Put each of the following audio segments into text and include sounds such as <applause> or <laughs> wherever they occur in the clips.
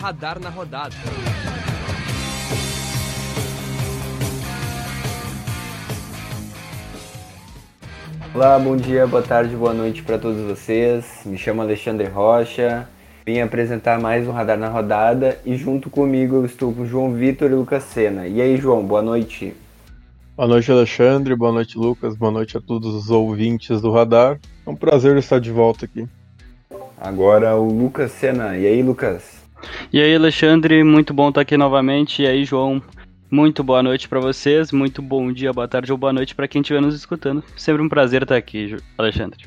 Radar na Rodada. Olá, bom dia, boa tarde, boa noite para todos vocês. Me chamo Alexandre Rocha. Vim apresentar mais um Radar na Rodada e junto comigo eu estou com João Vitor e Lucas Sena. E aí, João, boa noite. Boa noite, Alexandre. Boa noite, Lucas. Boa noite a todos os ouvintes do Radar. É um prazer estar de volta aqui. Agora o Lucas Sena. E aí, Lucas? E aí, Alexandre, muito bom estar aqui novamente. E aí, João, muito boa noite para vocês, muito bom dia, boa tarde ou boa noite para quem estiver nos escutando. Sempre um prazer estar aqui, Alexandre.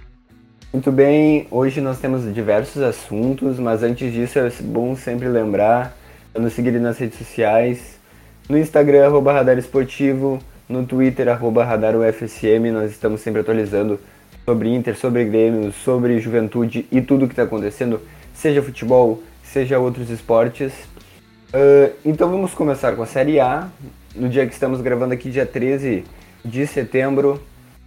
Muito bem, hoje nós temos diversos assuntos, mas antes disso é bom sempre lembrar nos seguir nas redes sociais, no Instagram, arroba Radar Esportivo, no Twitter, arroba Radar UFSM, nós estamos sempre atualizando sobre Inter, sobre Grêmio, sobre Juventude e tudo o que está acontecendo, seja futebol, seja outros esportes. Uh, então vamos começar com a Série A, no dia que estamos gravando aqui, dia 13 de setembro,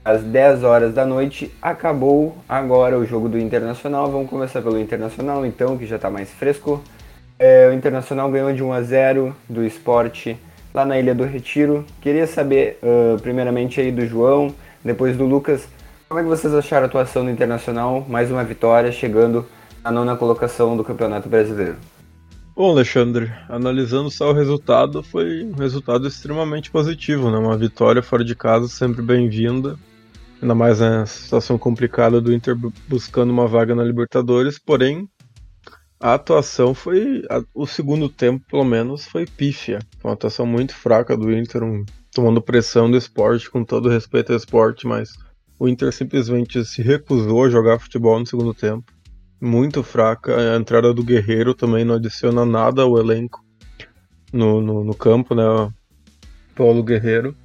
às 10 horas da noite. Acabou agora o jogo do Internacional. Vamos começar pelo Internacional, então, que já está mais fresco. É, o Internacional ganhou de 1 a 0 do esporte lá na Ilha do Retiro. Queria saber, uh, primeiramente, aí do João, depois do Lucas, como é que vocês acharam a atuação do Internacional? Mais uma vitória, chegando à nona colocação do Campeonato Brasileiro. Bom, Alexandre, analisando só o resultado, foi um resultado extremamente positivo, né? Uma vitória fora de casa sempre bem-vinda, ainda mais na situação complicada do Inter buscando uma vaga na Libertadores, porém a atuação foi, a, o segundo tempo pelo menos, foi pífia. Uma atuação muito fraca do Inter, um, tomando pressão do esporte, com todo respeito ao esporte, mas o Inter simplesmente se recusou a jogar futebol no segundo tempo muito fraca. A entrada do Guerreiro também não adiciona nada ao elenco no, no, no campo, né? Paulo Guerreiro.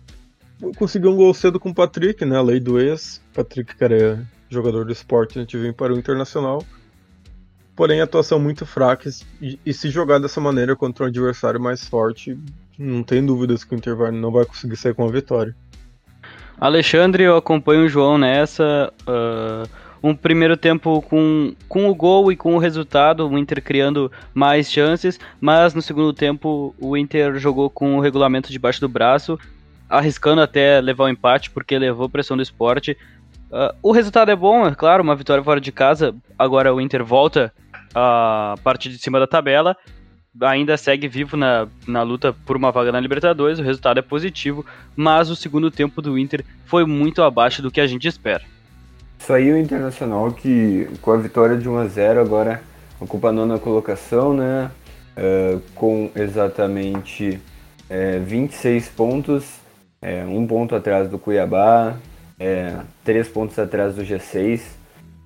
Conseguiu um gol cedo com o Patrick, né? A lei do ex. Patrick, que era jogador do esporte, a gente vem para o Internacional. Porém, atuação muito fraca. E, e, se jogar dessa maneira contra um adversário mais forte, não tem dúvidas que o Inter vai, não vai conseguir sair com a vitória. Alexandre, eu acompanho o João nessa. Uh um primeiro tempo com, com o gol e com o resultado, o Inter criando mais chances, mas no segundo tempo o Inter jogou com o regulamento debaixo do braço, arriscando até levar o um empate porque levou pressão do esporte. Uh, o resultado é bom, é claro, uma vitória fora de casa. Agora o Inter volta a partir de cima da tabela, ainda segue vivo na, na luta por uma vaga na Libertadores. O resultado é positivo, mas o segundo tempo do Inter foi muito abaixo do que a gente espera. Aí o Internacional que com a vitória de 1 a 0 agora ocupa a nona colocação, né? Uh, com exatamente é, 26 pontos, é, um ponto atrás do Cuiabá, é, três pontos atrás do G6.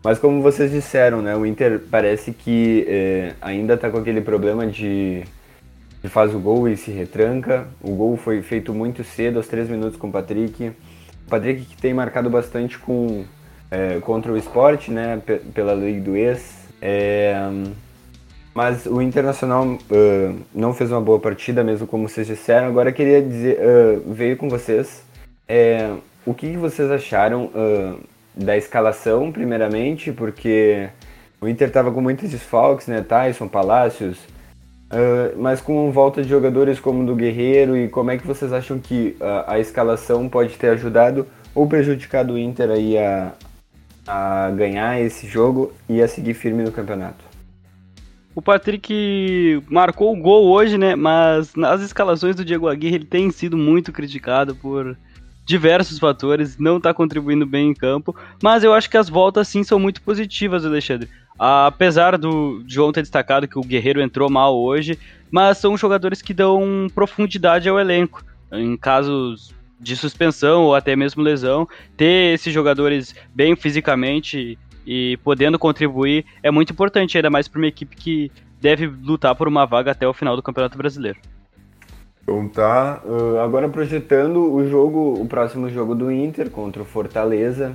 Mas como vocês disseram, né, o Inter parece que é, ainda está com aquele problema de, de faz o gol e se retranca. O gol foi feito muito cedo, aos 3 minutos com o Patrick. O Patrick que tem marcado bastante com é, contra o esporte, né, pela lei do ex. É, mas o Internacional uh, não fez uma boa partida, mesmo como vocês disseram. Agora queria dizer, uh, veio com vocês é, o que vocês acharam uh, da escalação, primeiramente, porque o Inter estava com muitos desfalques, né? Tyson, Palácios, mas com volta de jogadores como do Guerreiro, e como é que vocês acham que a escalação pode ter ajudado ou prejudicado o Inter aí a, a ganhar esse jogo e a seguir firme no campeonato. O Patrick marcou o gol hoje, né? Mas nas escalações do Diego Aguirre ele tem sido muito criticado por diversos fatores, não está contribuindo bem em campo, mas eu acho que as voltas sim são muito positivas, Alexandre. Apesar do João ter destacado que o Guerreiro entrou mal hoje, mas são jogadores que dão profundidade ao elenco. Em casos de suspensão ou até mesmo lesão, ter esses jogadores bem fisicamente e podendo contribuir é muito importante, ainda mais para uma equipe que deve lutar por uma vaga até o final do Campeonato Brasileiro. Então tá, uh, agora projetando o jogo, o próximo jogo do Inter contra o Fortaleza.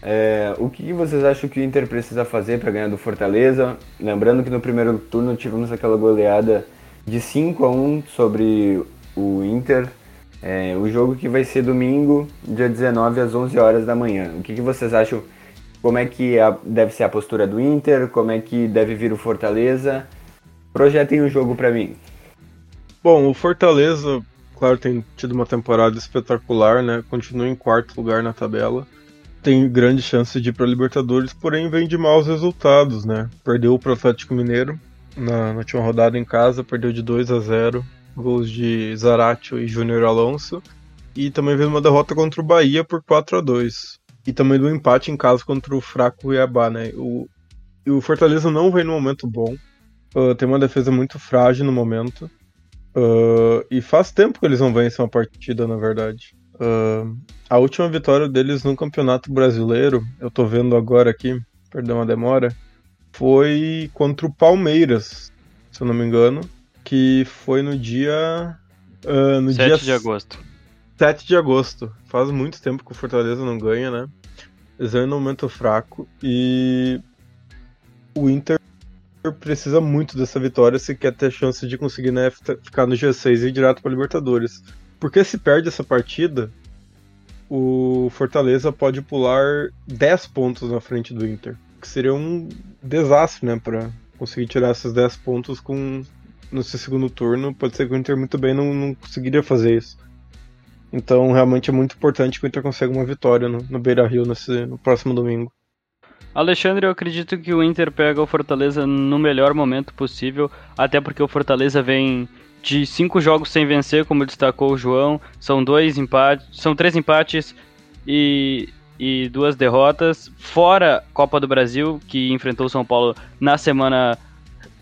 É, o que vocês acham que o Inter precisa fazer para ganhar do Fortaleza? Lembrando que no primeiro turno tivemos aquela goleada de 5 a 1 sobre o Inter. É, o jogo que vai ser domingo, dia 19 às 11 horas da manhã. O que, que vocês acham? Como é que a, deve ser a postura do Inter? Como é que deve vir o Fortaleza? Projetem o um jogo para mim. Bom, o Fortaleza, claro, tem tido uma temporada espetacular, né? Continua em quarto lugar na tabela. Tem grande chance de ir para Libertadores, porém vem de maus resultados, né? Perdeu para o Atlético Mineiro na, na última rodada em casa, perdeu de 2 a 0 gols de Zaratio e Júnior Alonso. E também veio uma derrota contra o Bahia por 4 a 2 E também do empate em casa contra o fraco Cuiabá, né? O, o Fortaleza não vem num momento bom. Uh, tem uma defesa muito frágil no momento. Uh, e faz tempo que eles não vencem uma partida, na verdade. Uh, a última vitória deles no Campeonato Brasileiro, eu tô vendo agora aqui, perdão a demora, foi contra o Palmeiras, se eu não me engano, que foi no dia. Uh, no 7 dia de agosto. 7 de agosto. Faz muito tempo que o Fortaleza não ganha, né? Eles vêm num momento fraco e o Inter precisa muito dessa vitória se quer ter chance de conseguir né, ficar no G6 e ir direto para Libertadores. Porque se perde essa partida, o Fortaleza pode pular 10 pontos na frente do Inter. Que seria um desastre, né? Para conseguir tirar esses 10 pontos com no seu segundo turno. Pode ser que o Inter muito bem não, não conseguiria fazer isso. Então, realmente é muito importante que o Inter consiga uma vitória no, no Beira Rio nesse, no próximo domingo. Alexandre, eu acredito que o Inter pega o Fortaleza no melhor momento possível, até porque o Fortaleza vem de cinco jogos sem vencer, como destacou o João. São dois empates, são três empates e, e duas derrotas. Fora Copa do Brasil, que enfrentou o São Paulo na semana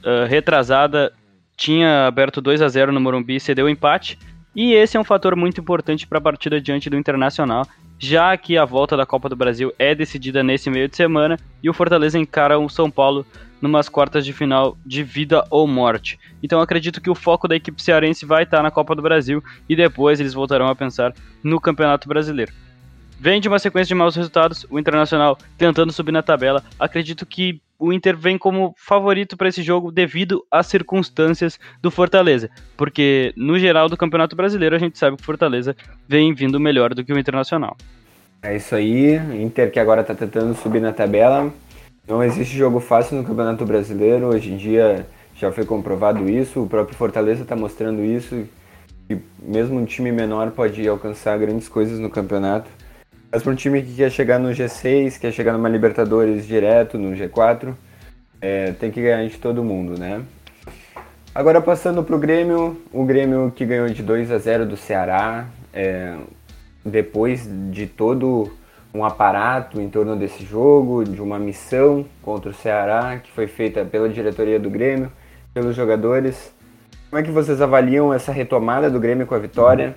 uh, retrasada, tinha aberto 2 a 0 no Morumbi e cedeu o empate. E esse é um fator muito importante para a partida diante do Internacional, já que a volta da Copa do Brasil é decidida nesse meio de semana e o Fortaleza encara o São Paulo numas quartas de final de vida ou morte. Então acredito que o foco da equipe cearense vai estar na Copa do Brasil e depois eles voltarão a pensar no Campeonato Brasileiro. Vem de uma sequência de maus resultados, o Internacional tentando subir na tabela. Acredito que o Inter vem como favorito para esse jogo devido às circunstâncias do Fortaleza, porque no geral do Campeonato Brasileiro a gente sabe que o Fortaleza vem vindo melhor do que o Internacional. É isso aí, Inter que agora está tentando subir na tabela, não existe jogo fácil no Campeonato Brasileiro, hoje em dia já foi comprovado isso, o próprio Fortaleza está mostrando isso, que mesmo um time menor pode alcançar grandes coisas no campeonato. Mas para um time que quer chegar no G6, quer chegar numa Libertadores direto, no G4, é, tem que ganhar de todo mundo, né? Agora passando para o Grêmio, o Grêmio que ganhou de 2 a 0 do Ceará, é, depois de todo um aparato em torno desse jogo, de uma missão contra o Ceará, que foi feita pela diretoria do Grêmio, pelos jogadores. Como é que vocês avaliam essa retomada do Grêmio com a vitória?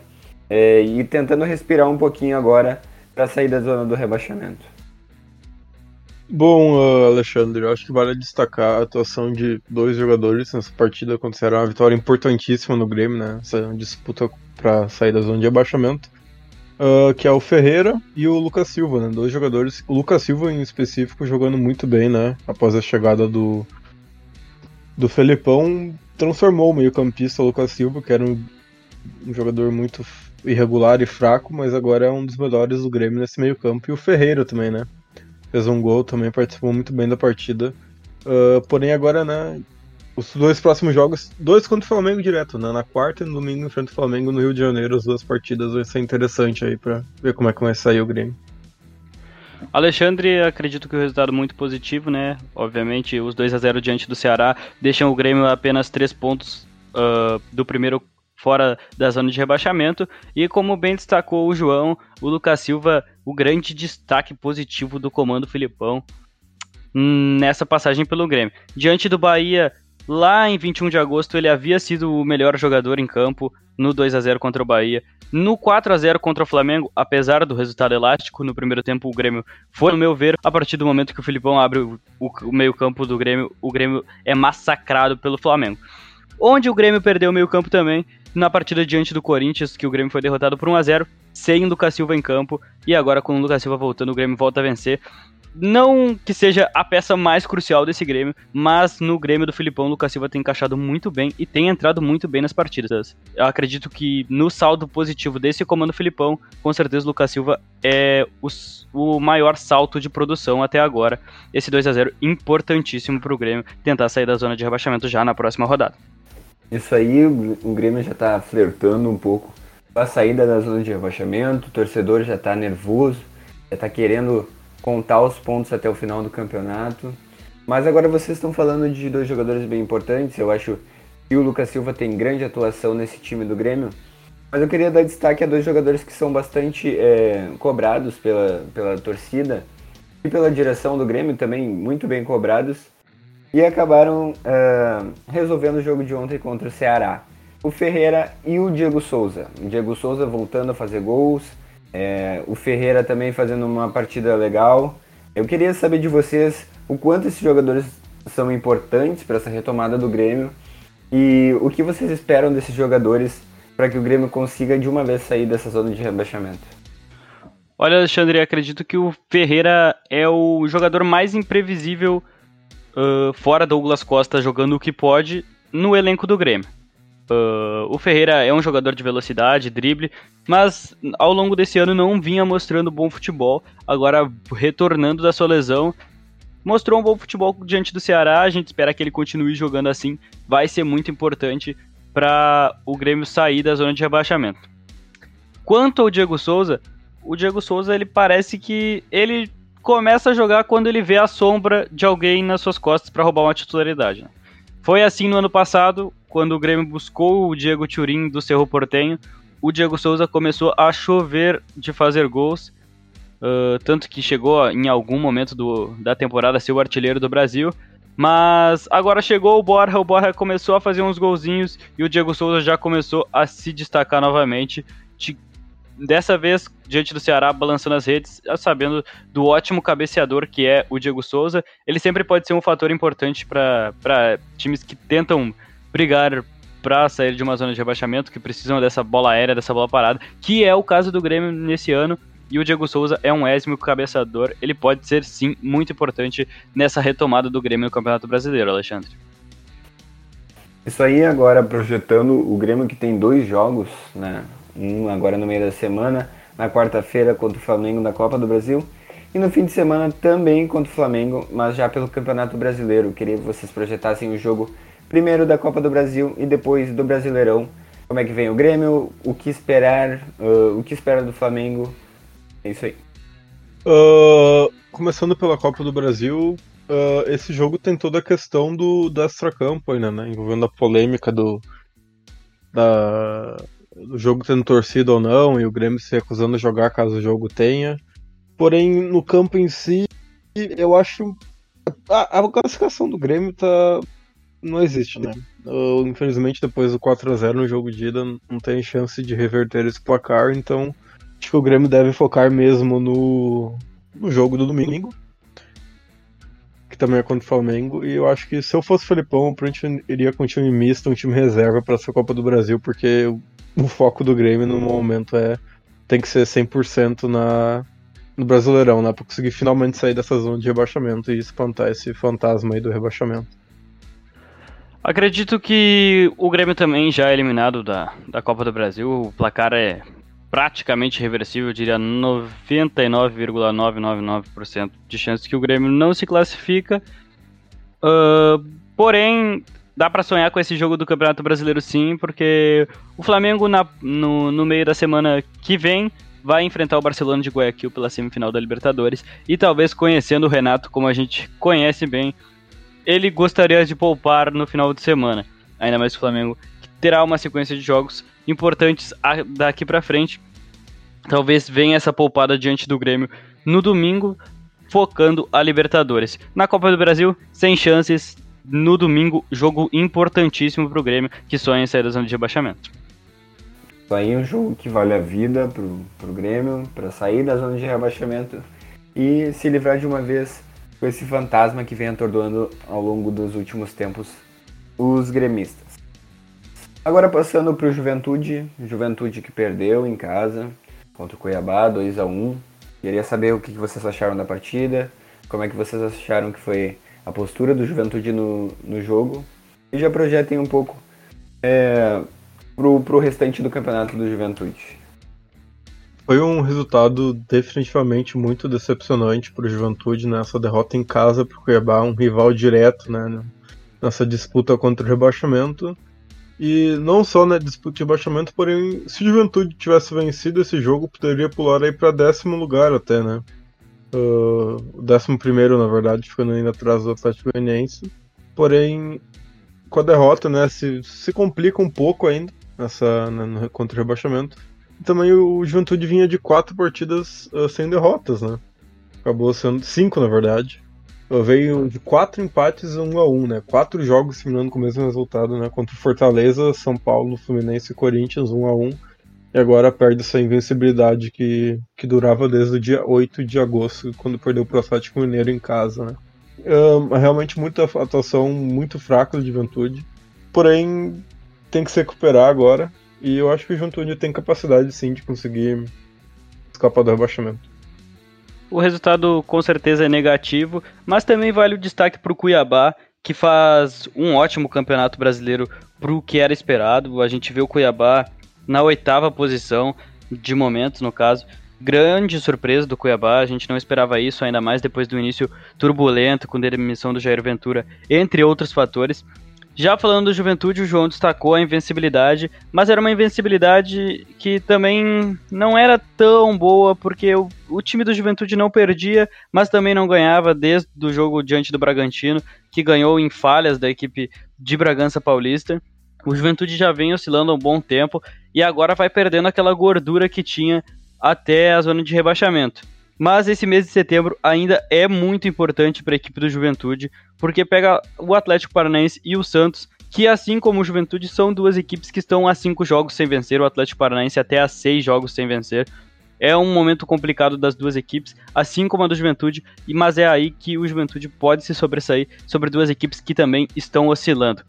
É, e tentando respirar um pouquinho agora para sair da zona do rebaixamento. Bom, uh, Alexandre, eu acho que vale destacar a atuação de dois jogadores nessa partida, será uma vitória importantíssima no Grêmio, né? Essa disputa para sair da zona de rebaixamento uh, que é o Ferreira e o Lucas Silva, né? Dois jogadores. O Lucas Silva, em específico, jogando muito bem, né? Após a chegada do, do Felipão, transformou o meio-campista Lucas Silva, que era um, um, jogador muito irregular e fraco, mas agora é um dos melhores do Grêmio nesse meio-campo. E o Ferreira também, né? Fez um gol, também participou muito bem da partida. Uh, porém, agora, né? os dois próximos jogos, dois contra o Flamengo direto, né? Na quarta e no domingo enfrenta o Flamengo no Rio de Janeiro. As duas partidas vai ser interessante aí para ver como é que vai sair o Grêmio. Alexandre, acredito que o resultado é muito positivo, né? Obviamente, os 2 a 0 diante do Ceará deixam o Grêmio apenas 3 pontos uh, do primeiro fora da zona de rebaixamento. E como bem destacou o João, o Lucas Silva, o grande destaque positivo do comando Filipão nessa passagem pelo Grêmio. Diante do Bahia, Lá em 21 de agosto ele havia sido o melhor jogador em campo no 2 a 0 contra o Bahia. No 4 a 0 contra o Flamengo, apesar do resultado elástico, no primeiro tempo o Grêmio foi, no meu ver, a partir do momento que o Filipão abre o, o, meio-campo do Grêmio, o Grêmio é massacrado pelo Flamengo. Onde o Grêmio perdeu o meio-campo também, na partida diante do Corinthians, que o Grêmio foi derrotado por 1 a 0 sem o Lucas Silva em campo, e agora com o Lucas Silva voltando, o Grêmio volta a vencer. não que seja a peça mais crucial desse Grêmio, mas no Grêmio do Filipão, o Lucas Silva tem encaixado muito bem e tem entrado muito bem nas partidas. Eu acredito que no saldo positivo desse comando Filipão, com certeza o Lucas Silva é os, o maior salto de produção até agora. Esse 2 a 0 importantíssimo para o Grêmio tentar sair da zona de rebaixamento já na próxima rodada. Isso aí, o Grêmio já está flertando um pouco com a saída da zona de rebaixamento, o torcedor já está nervoso, já está querendo contar os pontos até o final do campeonato. Mas agora vocês estão falando de dois jogadores bem importantes. Eu acho que o Lucas Silva tem grande atuação nesse time do Grêmio. Mas eu queria dar destaque a dois jogadores que são bastante é, cobrados pela, pela torcida e pela direção do Grêmio também, muito bem cobrados. E acabaram é, resolvendo o jogo de ontem contra o Ceará. O Ferreira e o Diego Souza. O Diego Souza voltando a fazer gols é, o Ferreira também fazendo uma partida legal. Eu queria saber de vocês o quanto esses jogadores são importantes para essa retomada do Grêmio e o que vocês esperam desses jogadores para que o Grêmio consiga de uma vez sair dessa zona de rebaixamento. Olha, Alexandre, acredito que o Ferreira é o jogador mais imprevisível uh, fora Douglas Costa jogando o que pode no elenco do Grêmio. Uh, o Ferreira é um jogador de velocidade, drible, mas ao longo desse ano não vinha mostrando bom futebol. Agora, retornando da sua lesão, mostrou um bom futebol diante do Ceará. A gente espera que ele continue jogando assim. Vai ser muito importante para o Grêmio sair da zona de rebaixamento. Quanto ao Diego Souza, o Diego Souza ele parece que ele começa a jogar quando ele vê a sombra de alguém nas suas costas para roubar uma titularidade. Né? Foi assim no ano passado, quando o Grêmio buscou o Diego Turim do Cerro Portenho. O Diego Souza começou a chover de fazer gols, uh, tanto que chegou em algum momento do, da temporada a ser o artilheiro do Brasil. Mas agora chegou o Borja, o Borja começou a fazer uns golzinhos e o Diego Souza já começou a se destacar novamente. De dessa vez diante do Ceará, balançando as redes, sabendo do ótimo cabeceador que é o Diego Souza. Ele sempre pode ser um fator importante para times que tentam brigar para sair de uma zona de rebaixamento, que precisam dessa bola aérea, dessa bola parada, que é o caso do Grêmio nesse ano. E o Diego Souza é um ésimo cabeceador, ele pode ser sim muito importante nessa retomada do Grêmio no Campeonato Brasileiro, Alexandre. Isso aí agora projetando o Grêmio que tem dois jogos, né? Um agora no meio da semana, na quarta-feira contra o Flamengo na Copa do Brasil, e no fim de semana também contra o Flamengo, mas já pelo Campeonato Brasileiro. Queria que vocês projetassem o jogo primeiro da Copa do Brasil e depois do Brasileirão. Como é que vem o Grêmio, o que esperar, uh, o que espera do Flamengo. É isso aí. Uh, começando pela Copa do Brasil, uh, esse jogo tem toda a questão do, do extracampo ainda, né? Envolvendo a polêmica do, da, do jogo tendo torcida ou não, e o Grêmio se recusando a jogar caso o jogo tenha. Porém, no campo em si, eu acho. A, a classificação do Grêmio tá. Não existe, né? Eu, infelizmente, depois do 4 a 0 no jogo de ida, não tem chance de reverter esse placar, então acho que o Grêmio deve focar mesmo no, no jogo do domingo que também é contra o Flamengo. E eu acho que se eu fosse o Felipão, eu iria com um time misto, um time reserva para essa Copa do Brasil, porque o foco do Grêmio no momento é tem que ser 100% na, no Brasileirão, né? Pra conseguir finalmente sair dessa zona de rebaixamento e espantar esse fantasma aí do rebaixamento. Acredito que o Grêmio também já é eliminado da, da Copa do Brasil. O placar é praticamente reversível, eu diria 99,999% de chance que o Grêmio não se classifica. Uh, porém, dá para sonhar com esse jogo do Campeonato Brasileiro sim, porque o Flamengo na, no, no meio da semana que vem vai enfrentar o Barcelona de Guayaquil pela semifinal da Libertadores e talvez conhecendo o Renato como a gente conhece bem, ele gostaria de poupar no final de semana. Ainda mais que o Flamengo terá uma sequência de jogos importantes daqui para frente. Talvez venha essa poupada diante do Grêmio no domingo, focando a Libertadores. Na Copa do Brasil, sem chances, no domingo, jogo importantíssimo para o Grêmio, que sonha em sair da zona de rebaixamento. Isso aí é um jogo que vale a vida pro, pro Grêmio, para sair da zona de rebaixamento e se livrar de uma vez com esse fantasma que vem atordoando ao longo dos últimos tempos os gremistas. Agora passando para o Juventude, Juventude que perdeu em casa contra o Cuiabá, 2 a 1 Queria saber o que vocês acharam da partida, como é que vocês acharam que foi a postura do Juventude no, no jogo e já projetem um pouco é, pro, pro restante do campeonato do Juventude. Foi um resultado definitivamente muito decepcionante para o Juventude nessa derrota em casa para o Cuiabá, um rival direto né, nessa disputa contra o rebaixamento. E não só na disputa de rebaixamento, porém, se o Juventude tivesse vencido esse jogo, poderia pular aí para décimo lugar até, né? Uh, décimo primeiro, na verdade, ficando ainda atrás do Atlético Goianiense. Porém, com a derrota, né, se, se complica um pouco ainda nessa, né, contra o rebaixamento. E também o Juventude vinha de quatro partidas uh, sem derrotas, né? Acabou sendo cinco, na verdade veio de quatro empates um a um, né? Quatro jogos terminando com o mesmo resultado, né? Contra o Fortaleza, São Paulo, Fluminense e Corinthians, um a um. E agora perde essa invencibilidade que, que durava desde o dia 8 de agosto, quando perdeu o Atlético Mineiro em casa, né? Um, realmente muita atuação muito fraca do Juventude. Porém, tem que se recuperar agora. E eu acho que o Juventude tem capacidade sim de conseguir escapar do rebaixamento. O resultado com certeza é negativo, mas também vale o destaque para o Cuiabá, que faz um ótimo campeonato brasileiro para o que era esperado. A gente vê o Cuiabá na oitava posição, de momento no caso. Grande surpresa do Cuiabá, a gente não esperava isso, ainda mais depois do início turbulento com a demissão do Jair Ventura, entre outros fatores. Já falando do Juventude, o João destacou a invencibilidade, mas era uma invencibilidade que também não era tão boa, porque o, o, time do Juventude não perdia, mas também não ganhava desde o jogo diante do Bragantino, que ganhou em falhas da equipe de Bragança Paulista. O Juventude já vem oscilando há um bom tempo e agora vai perdendo aquela gordura que tinha até a zona de rebaixamento. Mas esse mês de setembro ainda é muito importante para a equipe do Juventude, porque pega o Atlético Paranaense e o Santos, que assim como o Juventude são duas equipes que estão a cinco jogos sem vencer, o Atlético Paranaense até a seis jogos sem vencer. É um momento complicado das duas equipes, assim como a do Juventude, mas é aí que o Juventude pode se sobressair sobre duas equipes que também estão oscilando.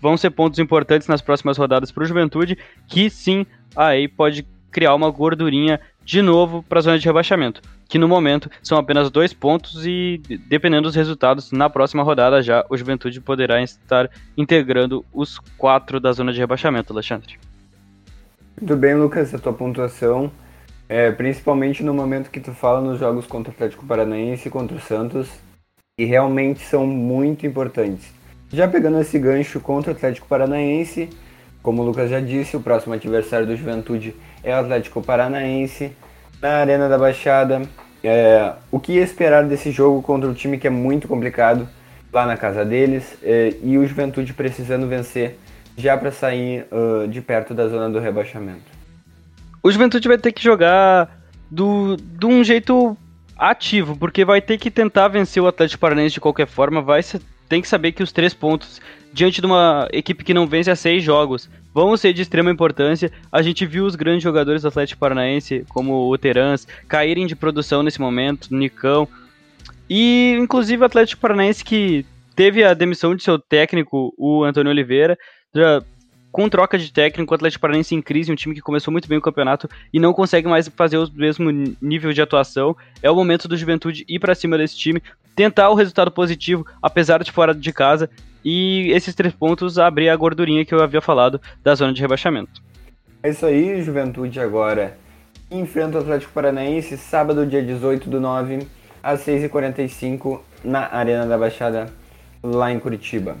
Vão ser pontos importantes nas próximas rodadas para o Juventude, que sim, aí pode criar uma gordurinha de novo para a zona de rebaixamento que no momento são apenas dois pontos e, dependendo dos resultados, na próxima rodada já o Juventude poderá estar integrando os quatro da zona de rebaixamento, Alexandre. Muito bem, Lucas, a tua pontuação, é, principalmente no momento que tu fala nos jogos contra o Atlético Paranaense e contra o Santos, que realmente são muito importantes. Já pegando esse gancho contra o Atlético Paranaense, como o Lucas já disse, o próximo adversário do Juventude é o Atlético Paranaense na Arena da Baixada. É, o que esperar desse jogo contra um time que é muito complicado lá na casa deles é, e o Juventude precisando vencer já para sair uh, de perto da zona do rebaixamento? O Juventude vai ter que jogar do, de um jeito ativo, porque vai ter que tentar vencer o Atlético Paranaense de qualquer forma, vai tem que saber que os três pontos diante de uma equipe que não vence há seis jogos vão ser de extrema importância. A gente viu os grandes jogadores do Atlético Paranaense, como o Terans, caírem de produção nesse momento, Nicão. E, inclusive, o Atlético Paranaense que teve a demissão de seu técnico, o Antônio Oliveira, já com troca de técnico, o Atlético Paranaense em crise, um time que começou muito bem o campeonato e não consegue mais fazer o mesmo nível de atuação. É o momento do Juventude ir para cima desse time, tentar o resultado positivo, apesar de fora de casa, e esses três pontos abrir a gordurinha que eu havia falado da zona de rebaixamento. É isso aí, Juventude agora enfrenta o Atlético Paranaense sábado, dia 18 do 9, às 6h45, na Arena da Baixada, lá em Curitiba.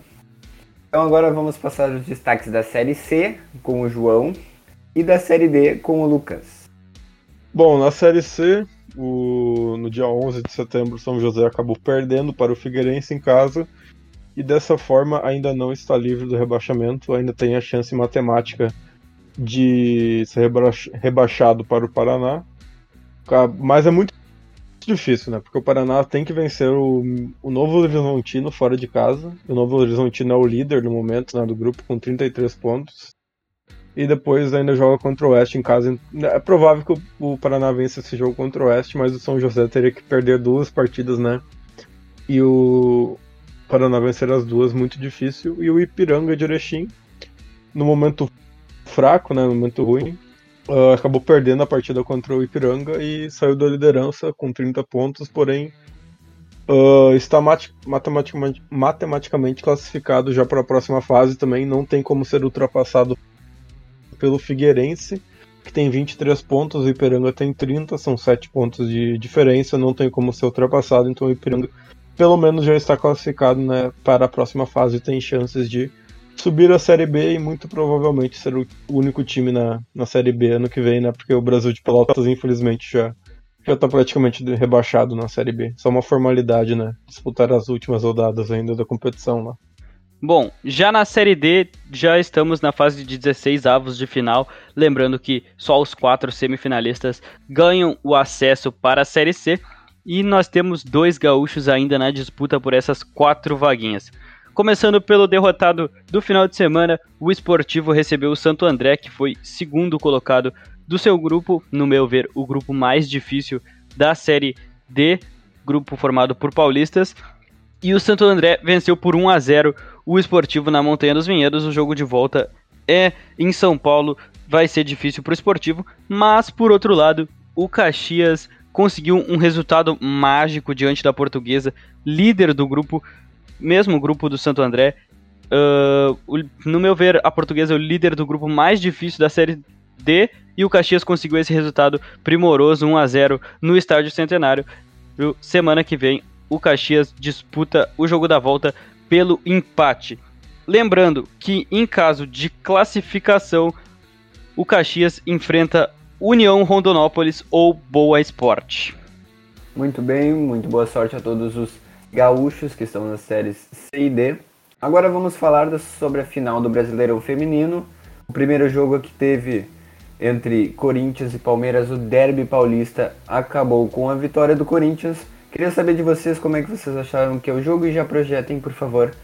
Então agora vamos passar os destaques da Série C com o João e da Série D com o Lucas. Bom, na Série C, o... no dia 11 de setembro, São José acabou perdendo para o Figueirense em casa e dessa forma ainda não está livre do rebaixamento, ainda tem a chance matemática de ser rebaixado para o Paraná. Mas é muito difícil, né? Porque o Paraná tem que vencer o, o Novo Horizontino fora de casa. O Novo Horizontino é o líder no momento né, do grupo com 33 pontos. E depois ainda joga contra o Oeste em casa. É provável que o, Paraná vença esse jogo contra o Oeste, mas o São José teria que perder duas partidas, né? E o, Paraná vencer as duas muito difícil. E o Ipiranga de Erechim, no momento fraco, né, no momento ruim, uh, acabou perdendo a partida contra o Ipiranga e saiu da liderança com 30 pontos, porém uh, está matematicamente, matematicamente classificado já para a próxima fase também, não tem como ser ultrapassado pelo Figueirense, que tem 23 pontos, o Ipiranga tem 30, são 7 pontos de diferença, não tem como ser ultrapassado, então o Ipiranga pelo menos já está classificado né, para a próxima fase e tem chances de subir a Série B e muito provavelmente ser o único time na, na Série B ano que vem, né? Porque o Brasil de Pelotas, infelizmente, já já está praticamente rebaixado na Série B. Só uma formalidade, né? Disputar as últimas rodadas ainda da competição lá. Bom, já na Série D, já estamos na fase de 16 avos de final. Lembrando que só os quatro semifinalistas ganham o acesso para a Série C. E nós temos dois gaúchos ainda na disputa por essas quatro vaguinhas. Começando pelo derrotado do final de semana, o Esportivo recebeu o Santo André, que foi segundo colocado do seu grupo, no meu ver, o grupo mais difícil da Série D, grupo formado por paulistas. E o Santo André venceu por 1 a 0 o Esportivo na Montanha dos Vinhedos. O jogo de volta é em São Paulo, vai ser difícil para o Esportivo, mas por outro lado, o Caxias conseguiu um resultado mágico diante da Portuguesa, líder do grupo, mesmo grupo do Santo André. Uh, no meu ver, a Portuguesa é o líder do grupo mais difícil da Série D e o Caxias conseguiu esse resultado primoroso 1 a 0 no Estádio Centenário. Semana que vem, o Caxias disputa o jogo da volta pelo empate. Lembrando que, em caso de classificação, o Caxias enfrenta União Rondonópolis ou Boa Esporte. Muito bem, muito boa sorte a todos os gaúchos que estão nas séries C e D. Agora vamos falar sobre a final do Brasileirão Feminino. O primeiro jogo que teve entre Corinthians e Palmeiras, o derby paulista acabou com a vitória do Corinthians. Queria saber de vocês como é que vocês acharam que é o jogo e já projetem, por favor,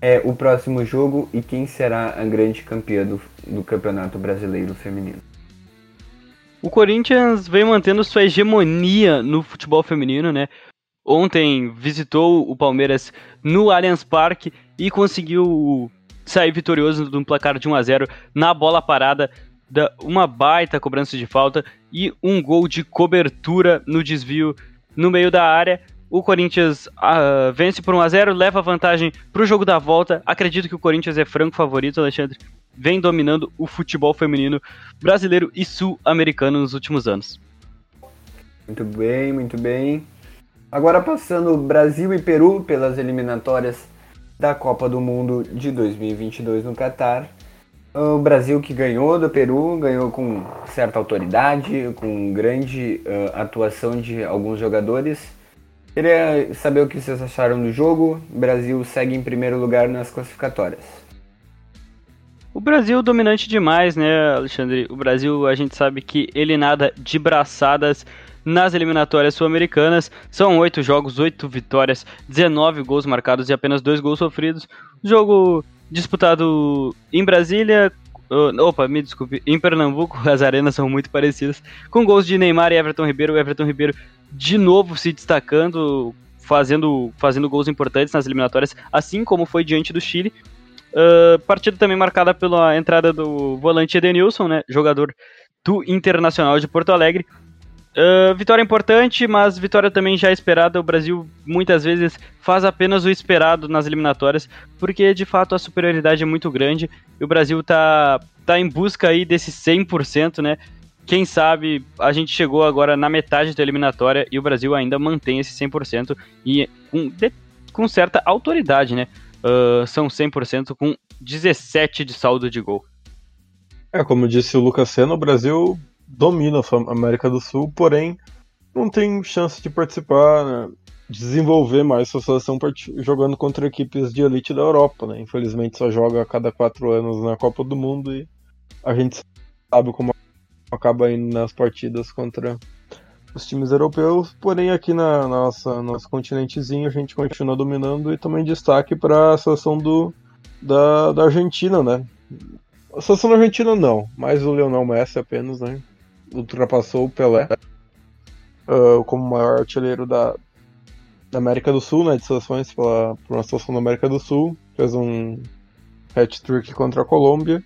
é, o próximo jogo e quem será a grande campeã do, do Campeonato Brasileiro Feminino. O Corinthians vem mantendo sua hegemonia no futebol feminino, né? Ontem visitou o Palmeiras no Allianz Parque e conseguiu sair vitorioso de um placar de 1 a 0 na bola parada da uma baita cobrança de falta e um gol de cobertura no desvio no meio da área. O Corinthians uh, vence por 1 a 0 leva vantagem para o jogo da volta. Acredito que o Corinthians é franco favorito, Alexandre. Vem dominando o futebol feminino brasileiro e sul-americano nos últimos anos. Muito bem, muito bem. Agora passando Brasil e Peru pelas eliminatórias da Copa do Mundo de 2022 no Catar. O Brasil que ganhou do Peru, ganhou com certa autoridade, com grande uh, atuação de alguns jogadores. Queria saber o que vocês acharam do jogo. O Brasil segue em primeiro lugar nas classificatórias. O Brasil dominante demais, né, Alexandre? O Brasil, a gente sabe que ele nada de braçadas nas eliminatórias sul-americanas. São oito jogos, oito vitórias, 19 gols marcados e apenas dois gols sofridos. Jogo disputado em Brasília. Uh, opa, me desculpe, em Pernambuco <laughs> as arenas são muito parecidas. Com gols de Neymar e Everton Ribeiro. O Everton Ribeiro de novo se destacando, fazendo, fazendo gols importantes nas eliminatórias, assim como foi diante do Chile. Uh, partida também marcada pela entrada do volante Edenilson, né, jogador do Internacional de Porto Alegre. Uh, vitória importante, mas vitória também já esperada. O Brasil muitas vezes faz apenas o esperado nas eliminatórias, porque de fato a superioridade é muito grande e o Brasil tá, tá em busca aí desse 100%, né? Quem sabe a gente chegou agora na metade da eliminatória e o Brasil ainda mantém esse 100% e com, de, com certa autoridade, né? Uh, são 100% com 17 de saldo de gol. É, como disse o Lucas Senna, o Brasil domina a América do Sul, porém não tem chance de participar, né, desenvolver mais sua seleção jogando contra equipes de elite da Europa. Né? Infelizmente só joga a cada quatro anos na Copa do Mundo e a gente sabe como acaba indo nas partidas contra os times europeus, porém aqui na nossa nosso continentezinho a gente continua dominando e também destaque para a seleção do da, da Argentina, né? A seleção da Argentina não, mas o Leonel Messi apenas, né? Ultrapassou o Pelé uh, como maior artilheiro da, da América do Sul, né, de seleções pela, por uma seleção da América do Sul, fez um hat-trick contra a Colômbia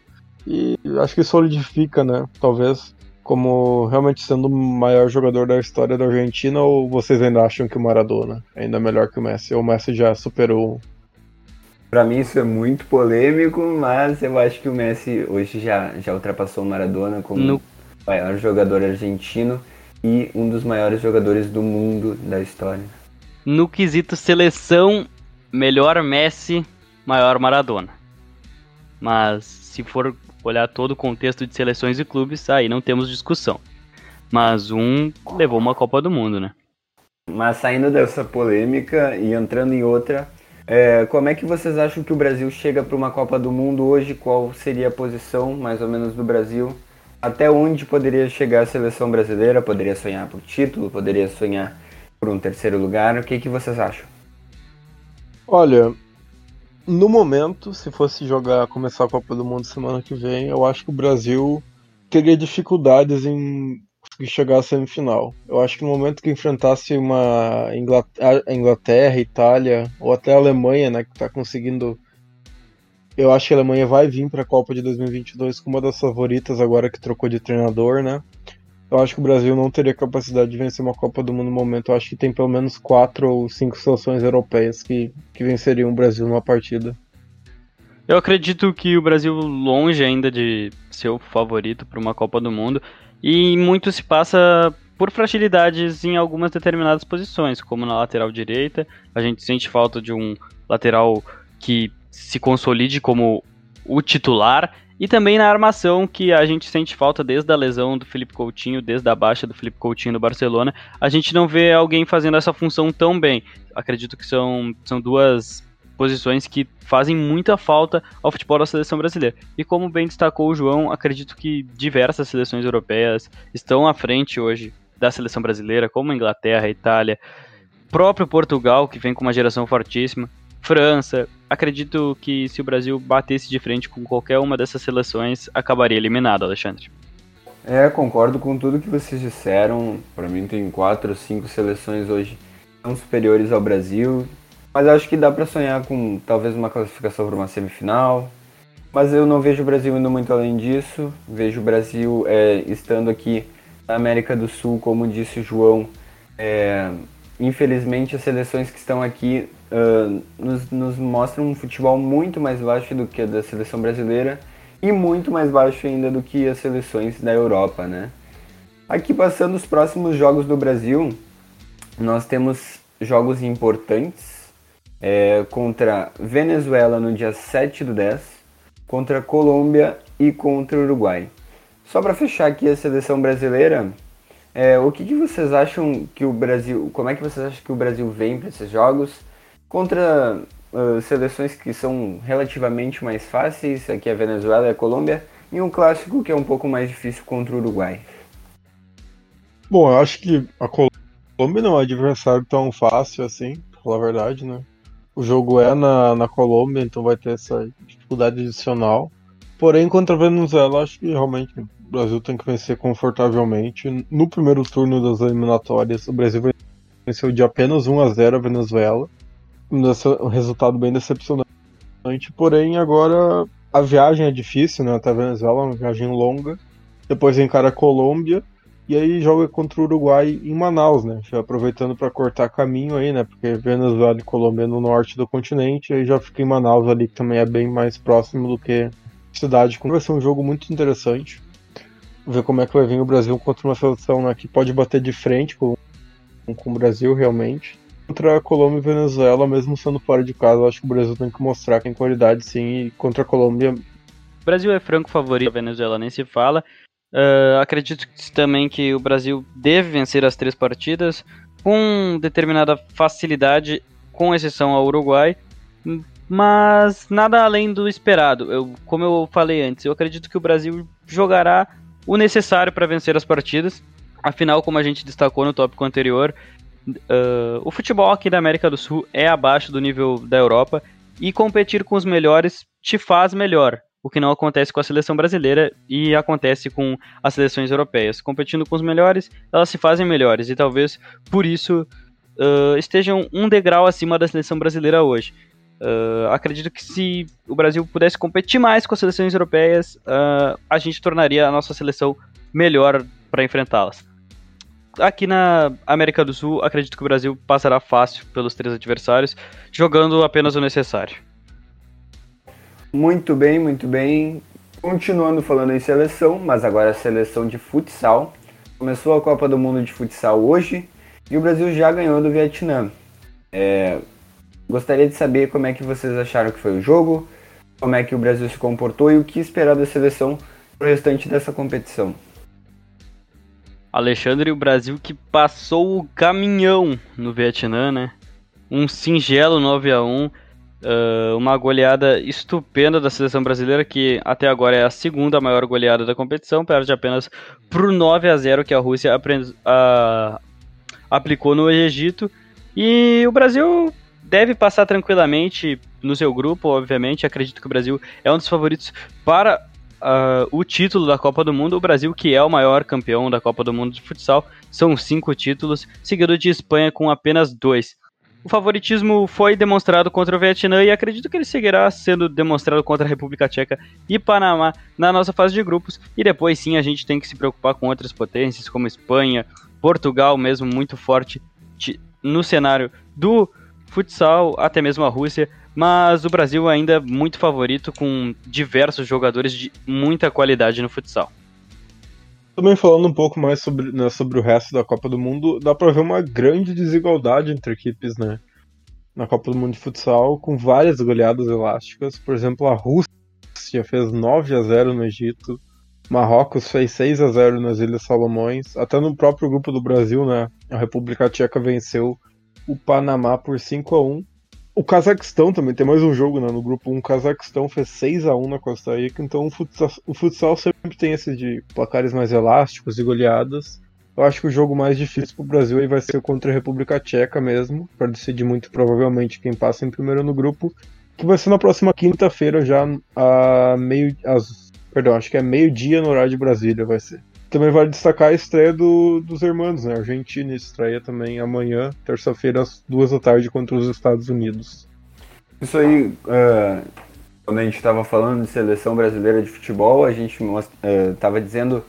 e acho que solidifica, né, talvez como realmente sendo o maior jogador da história da Argentina ou vocês ainda acham que o Maradona é ainda melhor que o Messi ou o Messi já superou? Para mim isso é muito polêmico, mas eu acho que o Messi hoje já, já ultrapassou o Maradona como no... maior jogador argentino e um dos maiores jogadores do mundo da história. No quesito seleção, melhor Messi, maior Maradona. Mas se for olhar todo o contexto de seleções e clubes, aí não temos discussão. Mas um levou uma Copa do Mundo, né? Mas saindo dessa polêmica e entrando em outra, é, como é que vocês acham que o Brasil chega para uma Copa do Mundo hoje? Qual seria a posição, mais ou menos, do Brasil? Até onde poderia chegar a seleção brasileira? Poderia sonhar por título? Poderia sonhar por um terceiro lugar? O que, que vocês acham? Olha, no momento, se fosse jogar, começar a Copa do Mundo semana que vem, eu acho que o Brasil teria dificuldades em chegar à semifinal. Eu acho que no momento que enfrentasse uma Inglaterra, Itália ou até a Alemanha, né, que está conseguindo eu acho que a Alemanha vai vir para a Copa de 2022 como uma das favoritas agora que trocou de treinador, né? Eu acho que o Brasil não teria capacidade de vencer uma Copa do Mundo no momento. Eu acho que tem pelo menos quatro ou cinco seleções europeias que, que venceriam o Brasil numa partida. Eu acredito que o Brasil, longe ainda de ser o favorito para uma Copa do Mundo, e muito se passa por fragilidades em algumas determinadas posições, como na lateral direita. A gente sente falta de um lateral que se consolide como o titular e também na armação, que a gente sente falta desde a lesão do Felipe Coutinho, desde a baixa do Felipe Coutinho no Barcelona, a gente não vê alguém fazendo essa função tão bem. Acredito que são, são duas posições que fazem muita falta ao futebol da seleção brasileira. E como bem destacou o João, acredito que diversas seleções europeias estão à frente hoje da seleção brasileira, como a Inglaterra, a Itália, próprio Portugal, que vem com uma geração fortíssima. França. Acredito que se o Brasil batesse de frente com qualquer uma dessas seleções, acabaria eliminado, Alexandre. É, concordo com tudo que vocês disseram. Para mim tem quatro ou cinco seleções hoje tão superiores ao Brasil, mas acho que dá para sonhar com talvez uma classificação para uma semifinal. Mas eu não vejo o Brasil indo muito além disso. Vejo o Brasil é, estando aqui na América do Sul, como disse o João. É, infelizmente, as seleções que estão aqui uh, nos, nos mostram um futebol muito mais baixo do que a da seleção brasileira e muito mais baixo ainda do que as seleções da Europa, né? Aqui passando os próximos jogos do Brasil, nós temos jogos importantes é, contra Venezuela no dia 7 do 10, contra Colômbia e contra Uruguai. Só para fechar aqui a seleção brasileira, é, o que, que, vocês acham que o Brasil, como é que vocês acham que o Brasil vem para esses jogos? Contra uh, seleções que são relativamente mais fáceis, aqui a Venezuela e a Colômbia, e um clássico que é um pouco mais difícil contra o Uruguai. Bom, eu acho que a Colômbia não é um adversário tão fácil assim, pra falar a verdade, né? O jogo é na, na Colômbia, então vai ter essa dificuldade adicional. Porém, contra a Venezuela, acho que realmente o Brasil tem que vencer confortavelmente. No primeiro turno das eliminatórias, o Brasil venceu de apenas 1 a 0 a Venezuela um resultado bem decepcionante. Porém, agora a viagem é difícil, né? Até a Venezuela, uma viagem longa. Depois encara a Colômbia e aí joga contra o Uruguai em Manaus, né? Já aproveitando para cortar caminho aí, né? Porque Venezuela e Colômbia é no norte do continente, aí já fica em Manaus ali, que também é bem mais próximo do que cidade. Vai ser um jogo muito interessante. Ver como é que vai vir o Brasil contra uma seleção né, que pode bater de frente com, com o Brasil realmente contra a Colômbia e Venezuela, mesmo sendo fora de casa, acho que o Brasil tem que mostrar que tem qualidade sim, e contra a Colômbia. O Brasil é franco favorito, a Venezuela nem se fala. Uh, acredito também que o Brasil deve vencer as três partidas com determinada facilidade, com exceção ao Uruguai, mas nada além do esperado. Eu, como eu falei antes, eu acredito que o Brasil jogará o necessário para vencer as partidas. Afinal, como a gente destacou no tópico anterior, Uh, o futebol aqui da América do Sul é abaixo do nível da Europa e competir com os melhores te faz melhor, o que não acontece com a seleção brasileira e acontece com as seleções europeias. Competindo com os melhores, elas se fazem melhores e talvez por isso uh, estejam um degrau acima da seleção brasileira hoje. Uh, acredito que se o Brasil pudesse competir mais com as seleções europeias, a gente tornaria a nossa seleção melhor para enfrentá-las. Aqui na América do Sul, acredito que o Brasil passará fácil pelos três adversários, jogando apenas o necessário. Muito bem, muito bem. Continuando falando em seleção, mas agora a seleção de futsal. Começou a Copa do Mundo de Futsal hoje e o Brasil já ganhou do Vietnã. É, gostaria de saber como é que vocês acharam que foi o jogo, como é que o Brasil se comportou e o que esperar da seleção para o restante dessa competição. Alexandre, o Brasil que passou o caminhão no Vietnã, né? Um singelo 9 a 1 uh, uma goleada estupenda da seleção brasileira, que até agora é a segunda maior goleada da competição, perde apenas pro 9 a 0 que a Rússia uh, aplicou no Egito. E o Brasil deve passar tranquilamente no seu grupo, obviamente. Acredito que o Brasil é um dos favoritos para uh, o título da Copa do Mundo. O Brasil, que é o maior campeão da Copa do Mundo de futsal, são cinco títulos, seguido de Espanha com apenas dois. O favoritismo foi demonstrado contra o Vietnã e acredito que ele seguirá sendo demonstrado contra a República Tcheca e Panamá na nossa fase de grupos. E depois sim a gente tem que se preocupar com outras potências como Espanha, Portugal, mesmo muito forte no cenário do futsal, até mesmo a Rússia mas o Brasil ainda é muito favorito com diversos jogadores de muita qualidade no futsal. Também falando um pouco mais sobre, né, sobre o resto da Copa do Mundo, dá para ver uma grande desigualdade entre equipes, né? Na Copa do Mundo de Futsal, com várias goleadas elásticas. Por exemplo, a Rússia fez 9 a 0 no Egito, Marrocos fez 6 a 0 nas Ilhas Salomões, até no próprio grupo do Brasil, né? A República Tcheca venceu o Panamá por 5 a 1 o Cazaquistão também tem mais um jogo né? no grupo 1. O Cazaquistão fez 6 a 1 na Costa Rica, então o futsal, o futsal sempre tem esse de placares mais elásticos e goleadas. Eu acho que o jogo mais difícil para o Brasil aí vai ser contra a República Tcheca mesmo, para decidir muito provavelmente quem passa em primeiro no grupo, que vai ser na próxima quinta-feira já a meio, perdão, acho que é meio dia no horário de Brasília vai ser. Também vale destacar a estreia do, dos irmãos, né? A Argentina estreia também amanhã, terça-feira, às duas da tarde, contra os Estados Unidos. Isso aí, uh, quando a gente estava falando de seleção brasileira de futebol, a gente estava uh, dizendo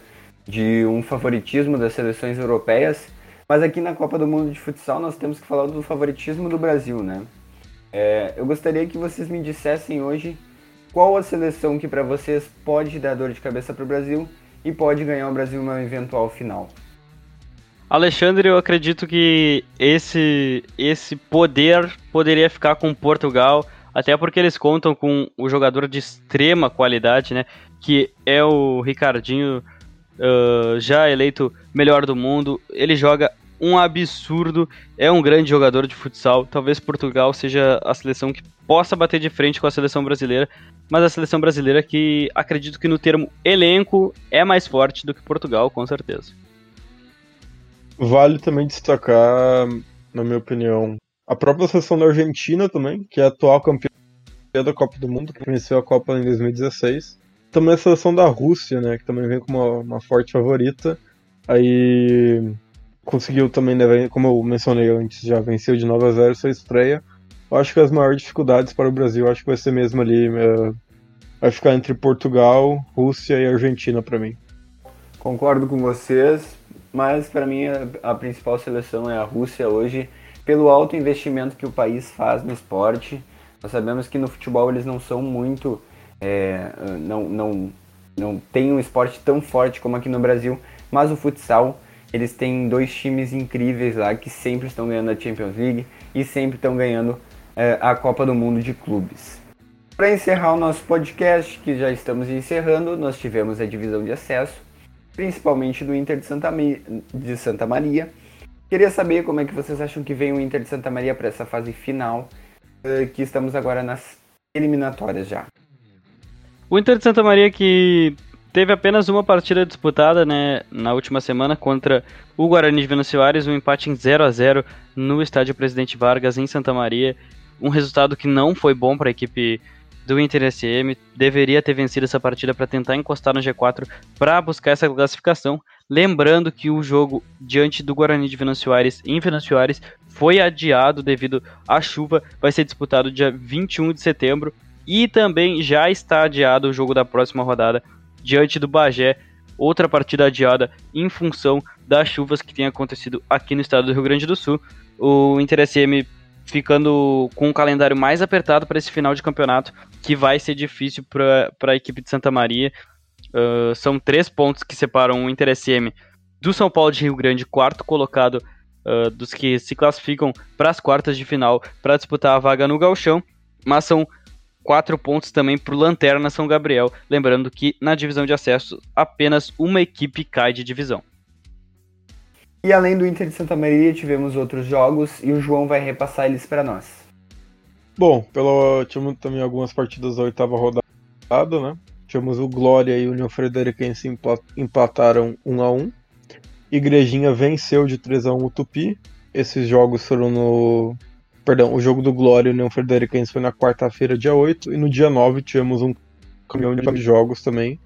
de um favoritismo das seleções europeias, mas aqui na Copa do Mundo de Futsal nós temos que falar do favoritismo do Brasil, né? É, eu gostaria que vocês me dissessem hoje qual a seleção que para vocês pode dar dor de cabeça para o Brasil e pode ganhar o Brasil numa eventual final. Alexandre, eu acredito que esse, esse poder poderia ficar com Portugal, até porque eles contam com o jogador de extrema qualidade, né? Que é o Ricardinho, uh, já eleito melhor do mundo. Ele joga um absurdo, é um grande jogador de futsal. Talvez Portugal seja a seleção que possa bater de frente com a seleção brasileira, mas a seleção brasileira que acredito que no termo elenco é mais forte do que Portugal, com certeza. Vale também destacar, na minha opinião, a própria seleção da Argentina também, que é a atual campeã da Copa do Mundo, que venceu a Copa em 2016. Também a seleção da Rússia, né, que também vem como uma, uma forte favorita. Aí conseguiu também, né, como eu mencionei antes, já venceu de 9 a 0 sua estreia. Eu acho que as maiores dificuldades para o Brasil, acho que vai ser mesmo ali, é, vai ficar entre Portugal, Rússia e Argentina para mim. Concordo com vocês, mas para mim a, a, principal seleção é a Rússia hoje, pelo alto investimento que o país faz no esporte. Nós sabemos que no futebol eles não são muito, é, não, não, não tem um esporte tão forte como aqui no Brasil, mas o futsal eles têm dois times incríveis lá que sempre estão ganhando a Champions League e sempre estão ganhando é, a Copa do Mundo de Clubes. Para encerrar o nosso podcast, que já estamos encerrando, nós tivemos a divisão de acesso, principalmente do Inter de Santa, de Santa Maria. Queria saber como é que vocês acham que vem o Inter de Santa Maria para essa fase final, é, que estamos agora nas eliminatórias já. O Inter de Santa Maria que teve apenas uma partida disputada né, na última semana contra o Guarani de Venâncio um empate em 0 a 0 no estádio Presidente Vargas, em Santa Maria. Um resultado que não foi bom para a equipe do Inter SM. Deveria ter vencido essa partida para tentar encostar no G4 para buscar essa classificação. Lembrando que o jogo diante do Guarani de Venâncio em Venâncio foi adiado devido à chuva. Vai ser disputado dia 21 de setembro. E também já está adiado o jogo da próxima rodada diante do Bagé outra partida adiada em função das chuvas que tem acontecido aqui no estado do Rio Grande do Sul. O Inter SM ficando com um calendário mais apertado para esse final de campeonato, que vai ser difícil para a equipe de Santa Maria. Uh, são três pontos que separam o Inter SM do São Paulo de Rio Grande, quarto colocado uh, dos que se classificam para as quartas de final para disputar a vaga no Galchão, mas são quatro pontos também para o Lanterna São Gabriel. Lembrando que na divisão de acesso apenas uma equipe cai de divisão. E além do Inter de Santa Maria, tivemos outros jogos e o João vai repassar eles para nós. Bom, pelo, tivemos também algumas partidas da oitava rodada, né? Tivemos o Glória e o União Frederiquense empataram 1 a 1 Igrejinha venceu de 3 a 1 o Tupi. Esses jogos foram no. Perdão, o jogo do Glória e União Frederiquense foi na quarta-feira, dia 8, e no dia 9 tivemos um caminhão de jogos também.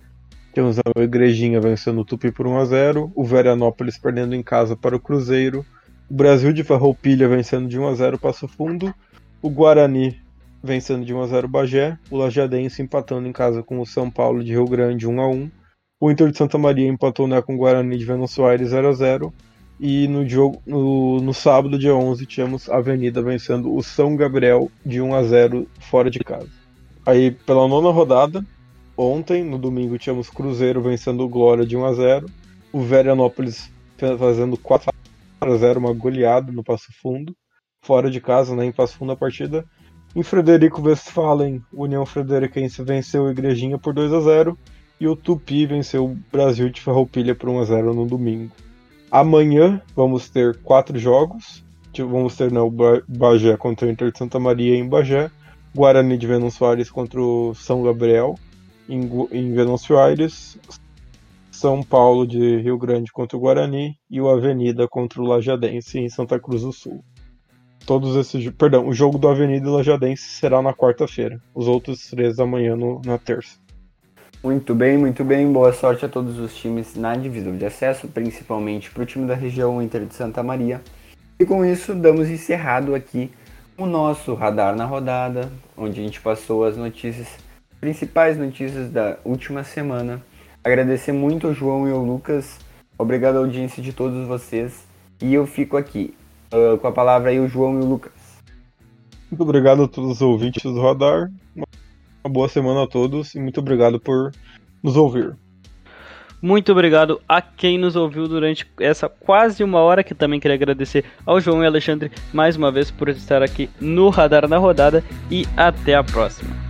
Temos a Igrejinha vencendo o Tupi por 1x0, o Veranópolis perdendo em casa para o Cruzeiro, o Brasil de Farroupilha vencendo de 1x0 Passo Fundo, o Guarani vencendo de 1x0 Bagé, o Lajadense empatando em casa com o São Paulo de Rio Grande 1x1, o Inter de Santa Maria empatou né, com o Guarani de Venâncio Aires 0x0, e no, jogo, no, no sábado, dia 11, tínhamos a Avenida vencendo o São Gabriel de 1 a 0 fora de casa. Aí, pela nona rodada, Ontem, no domingo, tínhamos Cruzeiro vencendo o Glória de 1 a 0 o Veranópolis fazendo 4 a 0 uma goleada no Passo Fundo, fora de casa, né, em Passo Fundo a partida. Em Frederico Westphalen, União Frederiquense venceu a Igrejinha por 2 a 0 e o Tupi venceu o Brasil de Ferroupilha por 1 a 0 no domingo. Amanhã vamos ter quatro jogos. Vamos ter né, o Bagé contra o Inter de Santa Maria em Bagé, Guarani de Venâncio Soares contra o São Gabriel em, em Venâncio Aires, São Paulo de Rio Grande contra o Guarani e o Avenida contra o Lajadense em Santa Cruz do Sul. Todos esses, perdão, o jogo do Avenida e Lajadense será na quarta-feira. Os outros três amanhã no, na terça. Muito bem, muito bem. Boa sorte a todos os times na divisão de acesso, principalmente para o time da região Inter de Santa Maria. E com isso, damos encerrado aqui o nosso radar na rodada, onde a gente passou as notícias principais notícias da última semana. Agradecer muito ao João e ao Lucas. Obrigado à audiência de todos vocês. E eu fico aqui uh, com a palavra aí o João e o Lucas. Muito obrigado a todos os ouvintes do Radar. Uma boa semana a todos e muito obrigado por nos ouvir. Muito obrigado a quem nos ouviu durante essa quase uma hora, que também queria agradecer ao João e Alexandre mais uma vez por estar aqui no Radar na Rodada e até a próxima.